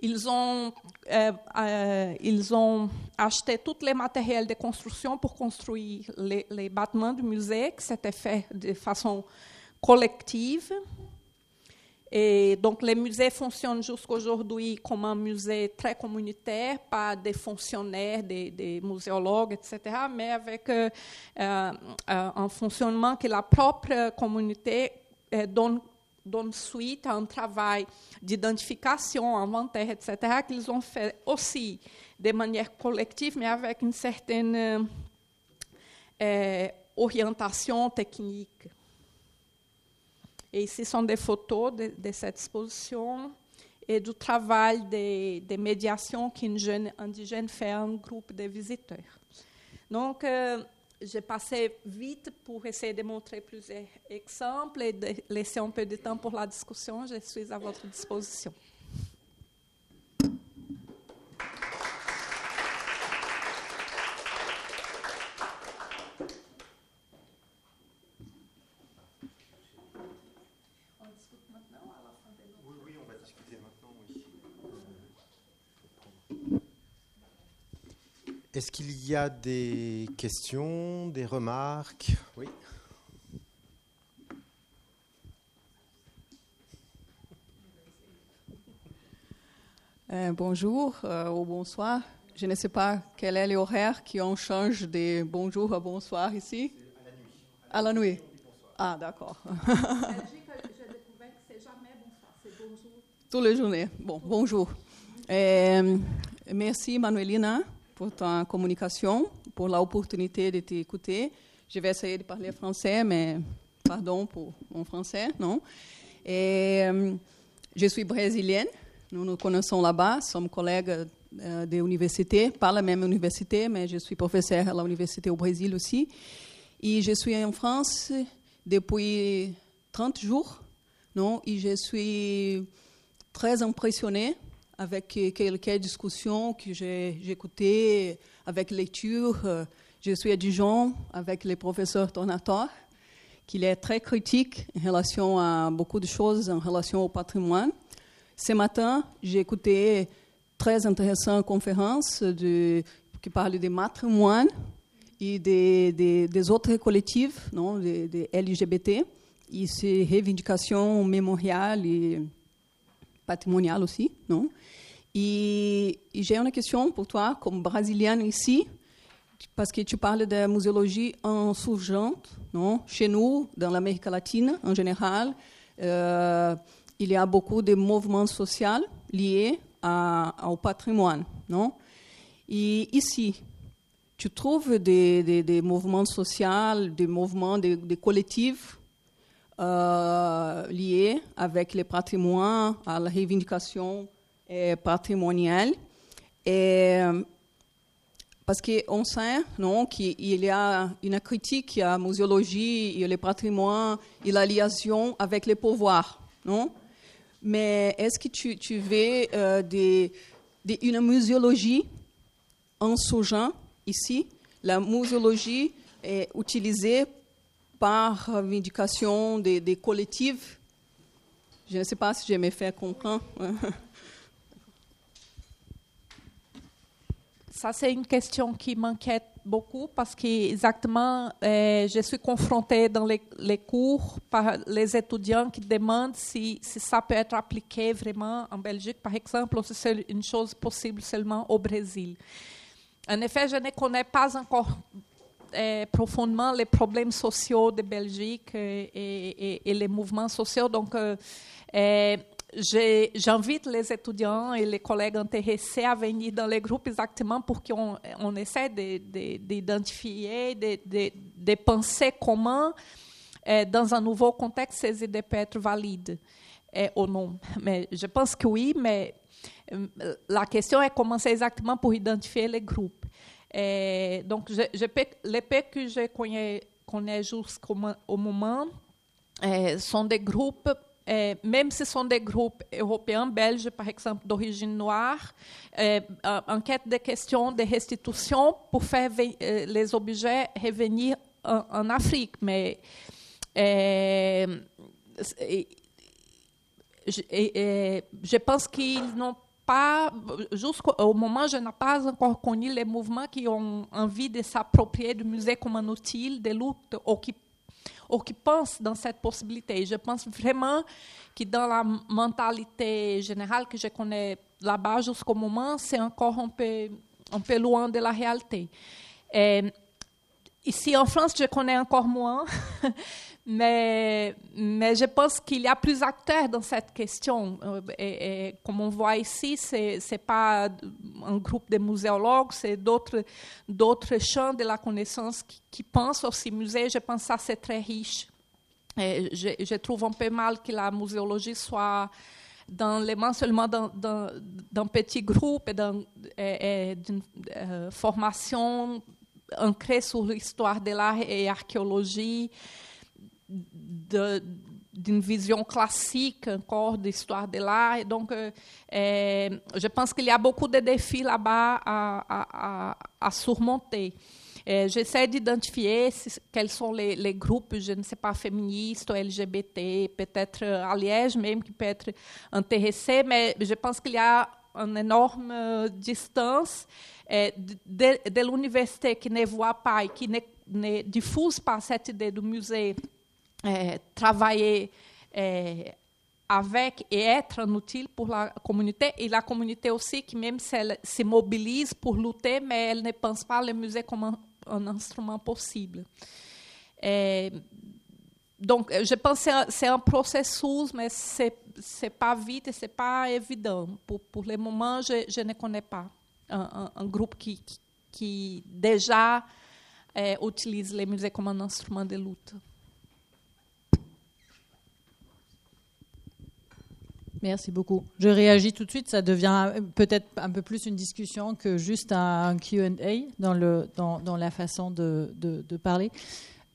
ils ont, euh, euh, ils ont acheté tous les matériels de construction pour construire les, les bâtiments du musée, qui s'était fait de façon collective. Et donc, les musées fonctionnent jusqu'aujourd'hui comme un musée très communautaire, pas des fonctionnaires, des, des muséologues, etc., mais avec euh, euh, un fonctionnement que la propre communauté euh, donne, donne suite à un travail d'identification, inventaire, etc., qu'ils ont fait aussi de manière collective, mais avec une certaine euh, orientation technique. Et ici sont des photos de, cette exposition et du travail de, de, médiation qu'une jeune indigène fait à un groupe de visiteurs. Donc, euh, j'ai passé vite pour essayer de montrer plusieurs exemples et de laisser un peu de temps pour la discussion. Je suis à votre disposition. Est-ce qu'il y a des questions, des remarques? Oui. Euh, bonjour euh, ou bonsoir. Je ne sais pas quel est l'horaire qui en change de bonjour à bonsoir ici. À la nuit. À la nuit. Ah, d'accord. <laughs> Tous les journées. Bon, bonjour. Euh, merci, Manuelina pour ta communication, pour l'opportunité de t'écouter. Je vais essayer de parler français, mais pardon pour mon français, non? Euh, je suis brésilienne, nous nous connaissons là-bas, sommes collègues euh, de l'université, pas la même université, mais je suis professeur à l'université au Brésil aussi. Et je suis en France depuis 30 jours, non, et je suis très impressionnée avec quelques discussions que j'ai écoutées, avec lecture. Je suis à Dijon avec le professeur Tornator, qui est très critique en relation à beaucoup de choses en relation au patrimoine. Ce matin, j'ai écouté très intéressante conférence qui parle de patrimoine et des, des, des autres collectifs, non, des, des LGBT, et ces revendications mémoriales et patrimonial aussi, non Et, et j'ai une question pour toi, comme brésilienne ici, parce que tu parles de muséologie insurgente, non? Chez nous, dans l'Amérique latine en général, euh, il y a beaucoup de mouvements sociaux liés au patrimoine, non? Et ici, tu trouves des, mouvements sociaux, des mouvements, des collectifs euh, liés avec le patrimoine, à la revendication euh, patrimoniale. Et, parce qu'on sait non, qu'il y a une critique à la muséologie et le patrimoine et la liaison avec le pouvoir. Non? Mais est-ce que tu, tu veux euh, une muséologie insurgente ici? La muséologie est utilisée par vindication des, des collectifs? Je ne sais pas si je me fais comprendre. <laughs> Ça, c'est une question qui m'inquiète beaucoup parce que exactement, euh, je suis confrontée dans les, cours par les étudiants qui demandent si, si, ça peut être appliqué vraiment en Belgique, par exemple, ou si c'est une chose possible seulement au Brésil. En effet, je ne connais pas encore euh, profondément les problèmes sociaux de Belgique et, et, et les mouvements sociaux. Donc, euh, j'invite les étudiants et les collègues intéressés à venir dans les groupes exactement pour qu'on on essaie d'identifier, de, de, de, penser comment, euh, dans un nouveau contexte, ces idées peuvent être valides euh, ou non. Mais je pense que oui, mais euh, la question est comment c'est exactement pour identifier les groupes. Donc, les peu que je connais jusqu'au moment sont des groupes é, même si ce sont des groupes européens, belges par exemple, d'origine noire, euh, enquête de questions de restitution pour faire les objets revenir en, en Afrique. Mais je, je, pense qu'ils n'ont pas, jusqu'au moment, je n'ai pas encore connu les mouvements qui ont envie de s'approprier du musée comme un outil de lutte ou qui ou qui pensent dans cette possibilité. Je pense vraiment que dans la mentalité générale que je connais là-bas jusqu'au moment, c'est encore un peu, un peu loin de la réalité. Et ici en France, je connais encore moins, <laughs> mais, je pense qu'il y a plus d'acteurs dans cette question. Euh, comme on voit ici, ce n'est pas un groupe de muséologues, c'est d'autres, champs de la connaissance qui, pensent aussi musée. Je pense que c'est très riche. Je, trouve un peu mal que la muséologie soit dans les mains seulement d'un petit groupe et d'une euh, formation ancré sur l'histoire de l'art et archéologie, d'une vision classique encore d'histoire de l'art. Donc, euh, je pense qu'il y a beaucoup de défis là-bas à, à, à, surmonter. J'essaie d'identifier quels sont les, les, groupes, je ne sais pas, féministes ou LGBT, peut-être à Liège même, qui peut être intéressés, mais je pense qu'il y a une énorme distance de, de l'université qui ne voit pas et qui ne, ne diffuse pas cette idée du musée travailler avec et être utile pour la communauté. Et la communauté aussi, qui même si elle se mobilise pour lutter, mais elle ne pense pas le musée comme un, un instrument possible. donc, je pense que c'est un, un, processus, mais ce n'est pas vite et ce n'est pas évident. Pour, pour le moment, je, je ne connais pas un, un, un groupe qui, qui, qui déjà utilise les musées comme un instrument de lutte. Merci beaucoup. Je réagis tout de suite. Ça devient peut-être un peu plus une discussion que juste un QA dans, la façon de, parler.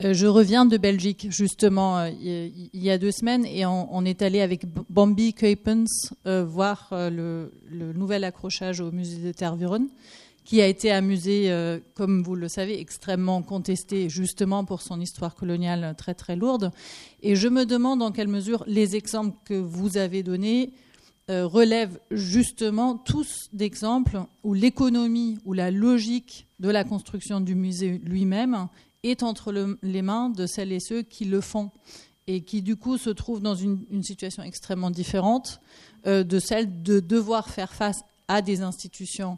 Euh, je reviens de Belgique, justement, euh, il y a deux semaines, et on, est allé avec Bambi Kuipens euh, voir le, le, nouvel accrochage au musée de Tervuren qui a été un musée, euh, comme vous le savez, extrêmement contesté justement pour son histoire coloniale très très lourde. Et je me demande en quelle mesure les exemples que vous avez donnés euh, relèvent justement tous d'exemples où l'économie ou la logique de la construction du musée lui-même est entre le, les mains de celles et ceux qui le font et qui du coup se trouvent dans une, situation extrêmement différente euh, de celle de devoir faire face à des institutions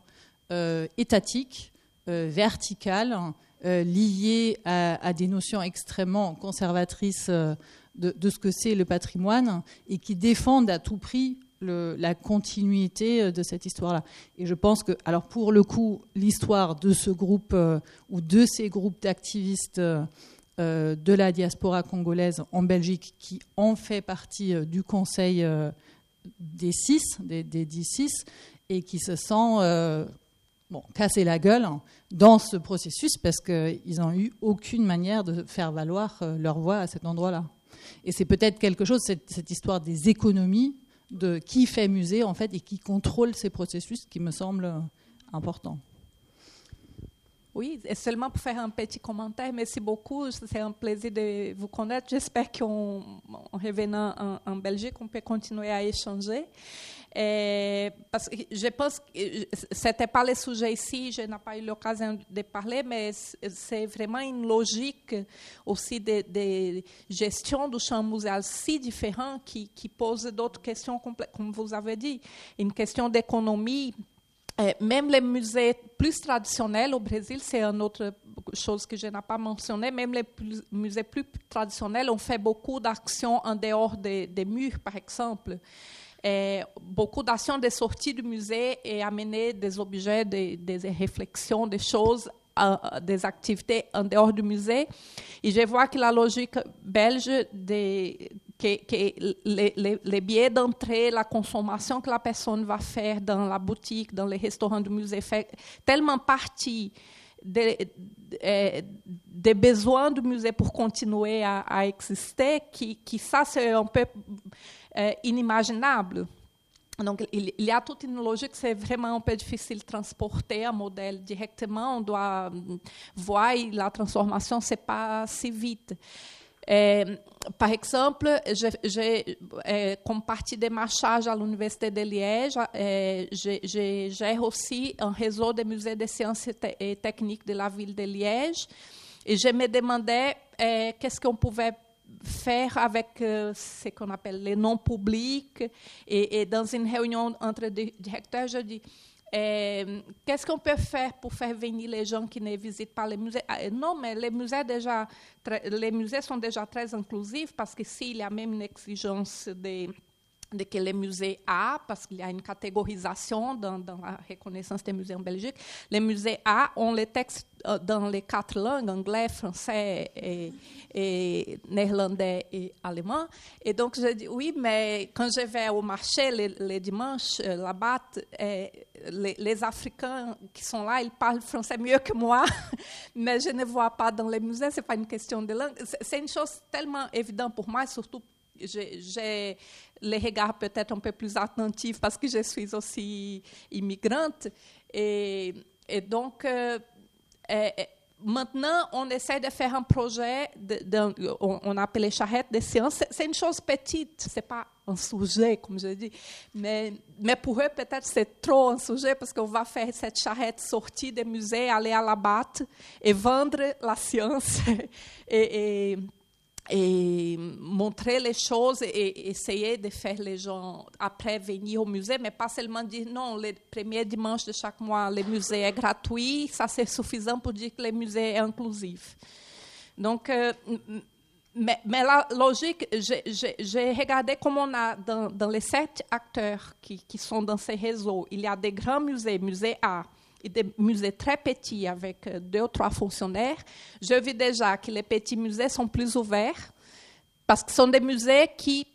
étatique, euh, verticale, euh, liée à, des notions extrêmement conservatrices de, ce que c'est le patrimoine et qui défendent à tout prix la continuité de cette histoire-là. Et je pense que, alors pour le coup, l'histoire de ce groupe euh, ou de ces groupes d'activistes euh, de la diaspora congolaise en Belgique qui ont fait partie euh, du Conseil des six, des, des dix six, et qui se sent bon, casser la gueule dans ce processus parce qu'ils n'ont eu aucune manière de faire valoir euh, leur voix à cet endroit-là. Et c'est peut-être quelque chose, cette, cette, histoire des économies, de qui fait musée en fait et qui contrôle ces processus qui me semble euh, important. Oui, et seulement pour faire un petit commentaire, merci beaucoup. C'est un plaisir de vous connaître. J'espère qu'en revenant en, Belgique, on peut continuer à échanger. Parce que je pense que ce n'était pas le sujet ici, je n'ai pas eu l'occasion de parler, mais c'est vraiment une logique aussi de, de, gestion du champ muséal si différent qui, qui pose d'autres questions, comme vous avez dit. Une question d'économie même les musées plus traditionnels au Brésil, c'est une autre chose que je n'ai pas mentionné, même les musées plus traditionnels ont fait beaucoup d'actions en dehors des, murs, par exemple. Beaucoup d'actions de sortie du musée et amener des objets, des, réflexions, des choses des activités en dehors du musée. Et je vois que la logique belge des, que, que les, les, billets d'entrée, la consommation que la personne va faire dans la boutique, dans les restaurants du musée, fait tellement partie des, des, des besoins du musée pour continuer à, à exister que, que ça, c'est un peu euh, inimaginable. Donc, il, y a toute une logique, c'est vraiment un peu difficile de transporter un modèle directement. On doit voir la transformation, c'est pas si vite. É, par exemple, j'ai, é, comme partie des marchages à l'Université de Liège, é, je gère aussi un réseau de musées de sciences et techniques de la ville de Liège. Et je me demandais qu'est-ce qu'on pouvait faire avec euh, ce qu'on appelle les non publics. Et, et, dans une réunion entre directeurs, je dis qu'est-ce qu'on peut faire pour faire venir les gens qui ne visitent pas les musées? Non, mais les musées, déjà, les musées sont déjà très inclusifs parce que s'il y a même une exigence de de que les musées A, parce qu'il y a une catégorisation dans, la reconnaissance des musées en Belgique, les musées A ont les textes euh, dans les quatre langues, anglais, français, néerlandais et allemand. Et donc, je dis, oui, mais quand je vais au marché les, les dimanches, euh, là-bas, les, les, Africains qui sont là, ils parlent français mieux que moi, <laughs> mais je ne vois pas dans les musées, ce n'est pas une question de langue. C'est une chose tellement évidente pour moi, surtout j'ai les regards peut-être un peu plus attentifs parce que je suis aussi immigrante. Et, donc, euh, maintenant, on essaie de faire un projet, on, appelle charrette de sciences. C'est une chose petite, c'est pas un sujet, comme je dis. Mais, pour eux, peut-être c'est trop un sujet parce qu'on va faire cette charrette sortie des musées, aller à la batte et vendre la science. <laughs> et et montrer les choses et essayer de faire les gens après venir au musée, mais pas seulement dire non, le premier dimanche de chaque mois, le musée est gratuit, ça c'est suffisant pour dire que le musée est inclusif. Donc, euh, mais, la logique, j'ai regardé comment on a dans, les sept acteurs qui, qui, sont dans ces réseaux, il y a des grands musées, musée A, des musées très petits avec euh, deux ou trois fonctionnaires, je vis déjà que les petits musées sont plus ouverts parce que ce sont des musées qui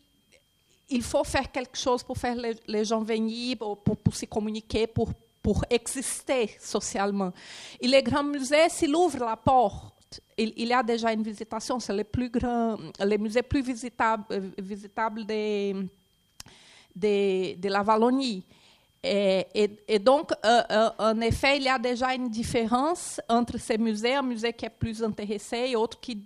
il faut faire quelque chose pour faire les, gens venir, pour, pour, se communiquer, pour, pour exister socialement. Et les grands musées, s'ils ouvrent la porte, il, il, y a déjà une visitation, c'est les plus grands, les musées plus visitables, euh, de, de la Wallonie. Et, donc, euh, euh, en effet, il y a déjà une différence entre ces musées, un musée qui est plus intéressé et autre qui,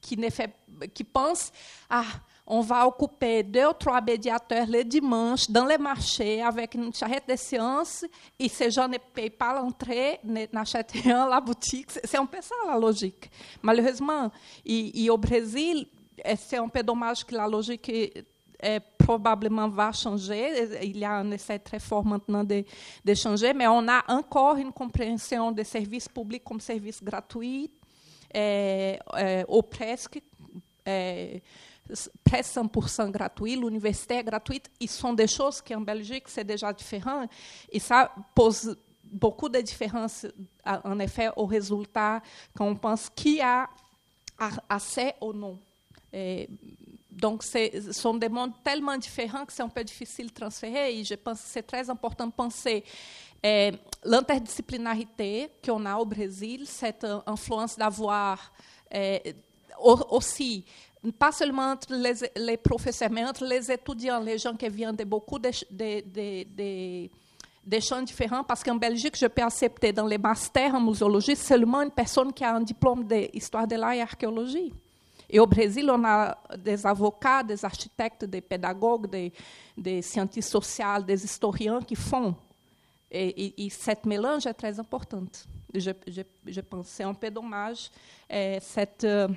qui, pense ah, on va occuper deux ou trois médiateurs le dimanche dans les marchés avec une charrette de sciences et ces gens ne payent pas l'entrée, n'achètent rien à la boutique. C'est un peu ça la logique. Malheureusement, et au Brésil, c'est un peu dommage que la logique é, probablement va changer. Il y a un essai très fort maintenant de, de changer, mais on a encore une compréhension des services publics comme services gratuits, é, é, ou presque. presque 100% gratuit, l'université est gratuite, ils sont des choses qui en Belgique c'est déjà différent et ça pose beaucoup de différences en effet au résultat quand on pense qui a assez ou non. Et donc, ce sont des mondes tellement différents que c'est un peu difficile de transférer. Et je pense que c'est très important de penser é, l'interdisciplinarité qu'on a au Brésil, cette influence d'avoir é, aussi, pas seulement entre les, professeurs, mais entre les étudiants, les gens qui viennent de beaucoup de, champs différents, parce qu'en Belgique, je peux accepter dans les masters en muséologie seulement une personne qui a un diplôme d'histoire de l'art et archéologie. On a des avocats, des architectes, des pédagogues, des, des scientifiques sociaux, des historiens qui font. Et, et, et cette mélange est très importante. Je, je, je pense c'est un peu dommage. Et cette euh,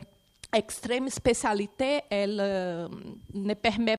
extrême spécialité, elle euh, ne permet